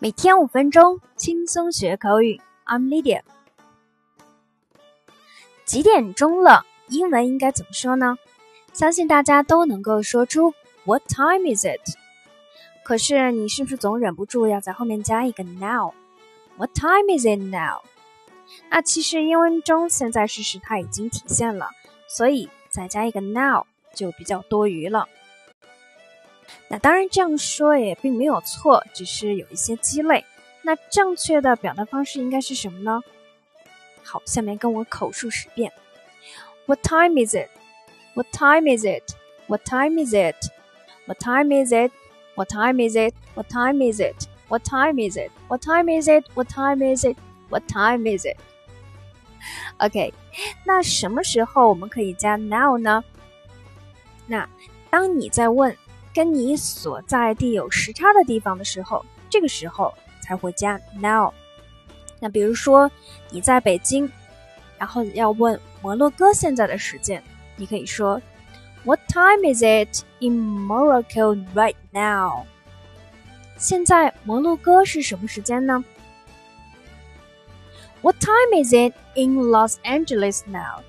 每天五分钟，轻松学口语。I'm Lydia。几点钟了？英文应该怎么说呢？相信大家都能够说出 What time is it？可是你是不是总忍不住要在后面加一个 now？What time is it now？那其实英文中现在时时态已经体现了，所以再加一个 now 就比较多余了。那当然这样说也并没有错，只是有一些鸡肋。那正确的表达方式应该是什么呢？好，下面跟我口述十遍。What time is it? What time is it? What time is it? What time is it? What time is it? What time is it? What time is it? What time is it? What time is it? What time is it? OK，那什么时候我们可以加 now 呢？那当你在问。跟你所在地有时差的地方的时候，这个时候才会加 now。那比如说你在北京，然后要问摩洛哥现在的时间，你可以说 What time is it in Morocco right now？现在摩洛哥是什么时间呢？What time is it in Los Angeles now？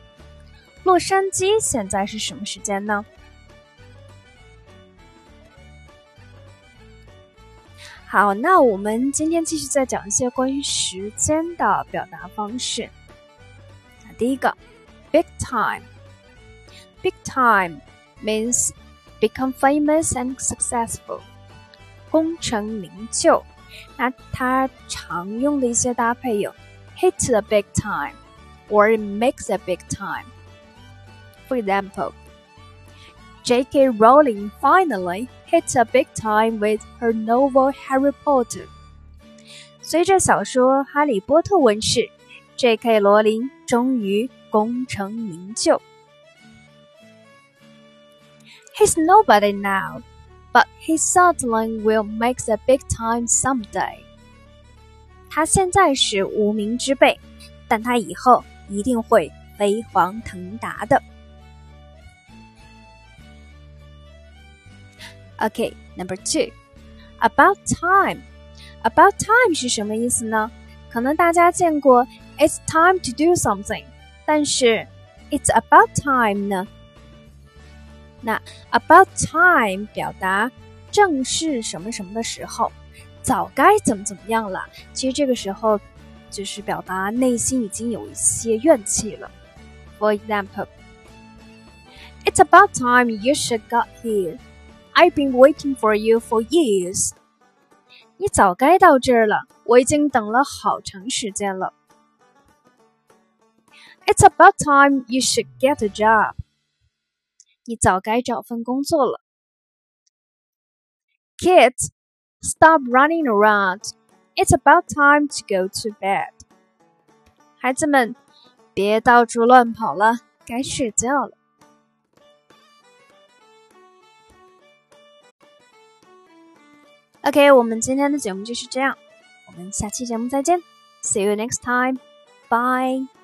洛杉矶现在是什么时间呢？ 好，那我们今天继续再讲一些关于时间的表达方式。那第一个，big time。Big time means become famous and successful，功成名就。那它常用的一些搭配有 hit the big time or make the big time。For example。J.K. Rowling finally hit a big time with her novel Harry Potter. 随着小说《哈利波特》问世，J.K. 罗琳终于功成名就。He's nobody now, but he certainly will make the big time someday. 他现在是无名之辈，但他以后一定会飞黄腾达的。 Okay, number two, about time. About time 是什么意思呢？可能大家见过 "It's time to do something"，但是 "It's about time" 呢？那 about time 表达正是什么什么的时候，早该怎么怎么样了。其实这个时候就是表达内心已经有一些怨气了。For example, "It's about time you should got here." I've been waiting for you for years。你早该到这儿了，我已经等了好长时间了。It's about time you should get a job。你早该找份工作了。Kids, stop running around. It's about time to go to bed. 孩子们，别到处乱跑了，该睡觉了。 OK，我们今天的节目就是这样，我们下期节目再见，See you next time，bye。